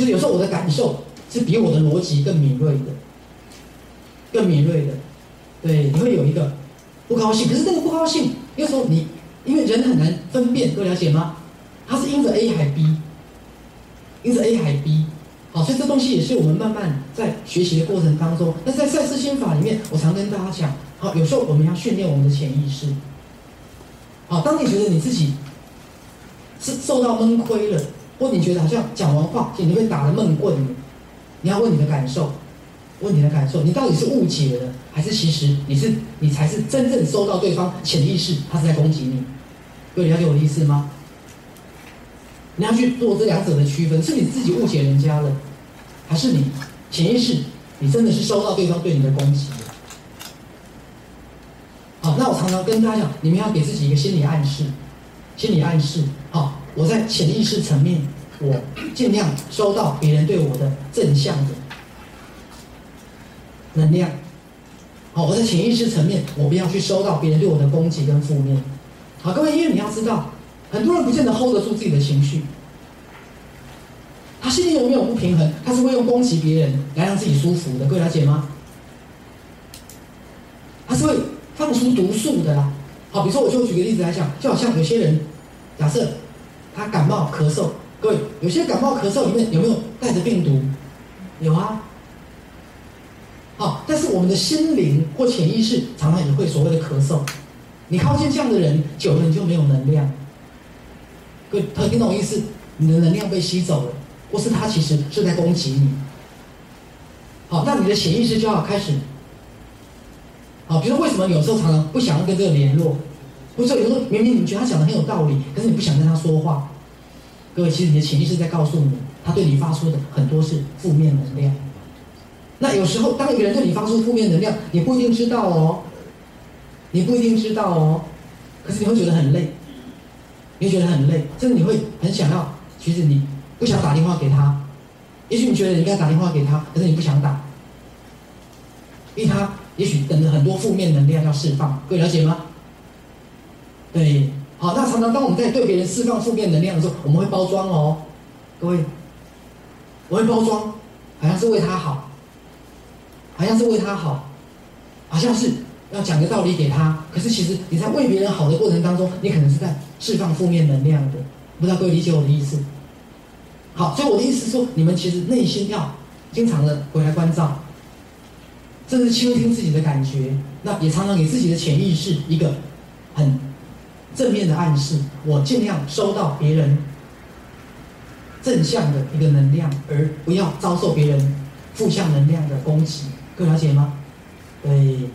就是有时候我的感受是比我的逻辑更敏锐的，更敏锐的，对，你会有一个不高兴，可是这个不高兴，有时候你因为人很难分辨，各位了解吗？它是因着 A 还 B，因着 A 还 B，好，所以这东西也是我们慢慢在学习的过程当中。那在赛事心法里面，我常跟大家讲，好，有时候我们要训练我们的潜意识。好，当你觉得你自己是受到闷亏了，或你觉得好像讲完话，你被打了闷棍，你要问你的感受，问你的感受，你到底是误解了，还是其实你是你才是真正收到对方潜意识，他是在攻击你？各位了解我的意思吗？你要去做这两者的区分，是你自己误解人家了，还是你潜意识你真的是收到对方对你的攻击？好，那我常常跟大家讲，你们要给自己一个心理暗示，心理暗示。好，我在潜意识层面，我尽量收到别人对我的正向的能量。好，我在潜意识层面，我不要去收到别人对我的攻击跟负面。好，各位，因为你要知道。很多人不见得 hold 得住自己的情绪，他心里有没有不平衡？他是会用攻击别人来让自己舒服的，各位了解吗？他是会放出毒素的啦。好，比如说，我就举个例子来讲，就好像有些人，假设他感冒咳嗽，各位，有些感冒咳嗽里面有没有带着病毒？有啊。好，但是我们的心灵或潜意识常常也会所谓的咳嗽。你靠近这样的人久了，你就没有能量。各他听懂意思？你的能量被吸走了，或是他其实是在攻击你。好，那你的潜意识就要开始。好，比如说为什么有时候常常不想要跟这个联络？或者有时候明明你觉得他讲的很有道理，可是你不想跟他说话。各位，其实你的潜意识在告诉你，他对你发出的很多是负面能量。那有时候当一个人对你发出负面能量，你不一定知道哦，你不一定知道哦，可是你会觉得很累。你会觉得很累，甚至你会很想要，其实你不想打电话给他。也许你觉得你应该打电话给他，可是你不想打，因为他也许等着很多负面能量要释放，各位了解吗？对，好，那常常当我们在对别人释放负面能量的时候，我们会包装哦，各位，我会包装，好像是为他好，好像是为他好，好像是要讲个道理给他，可是其实你在为别人好的过程当中，你可能是在。释放负面能量的，不知道各位理解我的意思？好，所以我的意思是说，你们其实内心要经常的回来关照，甚至倾听自己的感觉，那也常常给自己的潜意识一个很正面的暗示。我尽量收到别人正向的一个能量，而不要遭受别人负向能量的攻击。各位了解吗？对。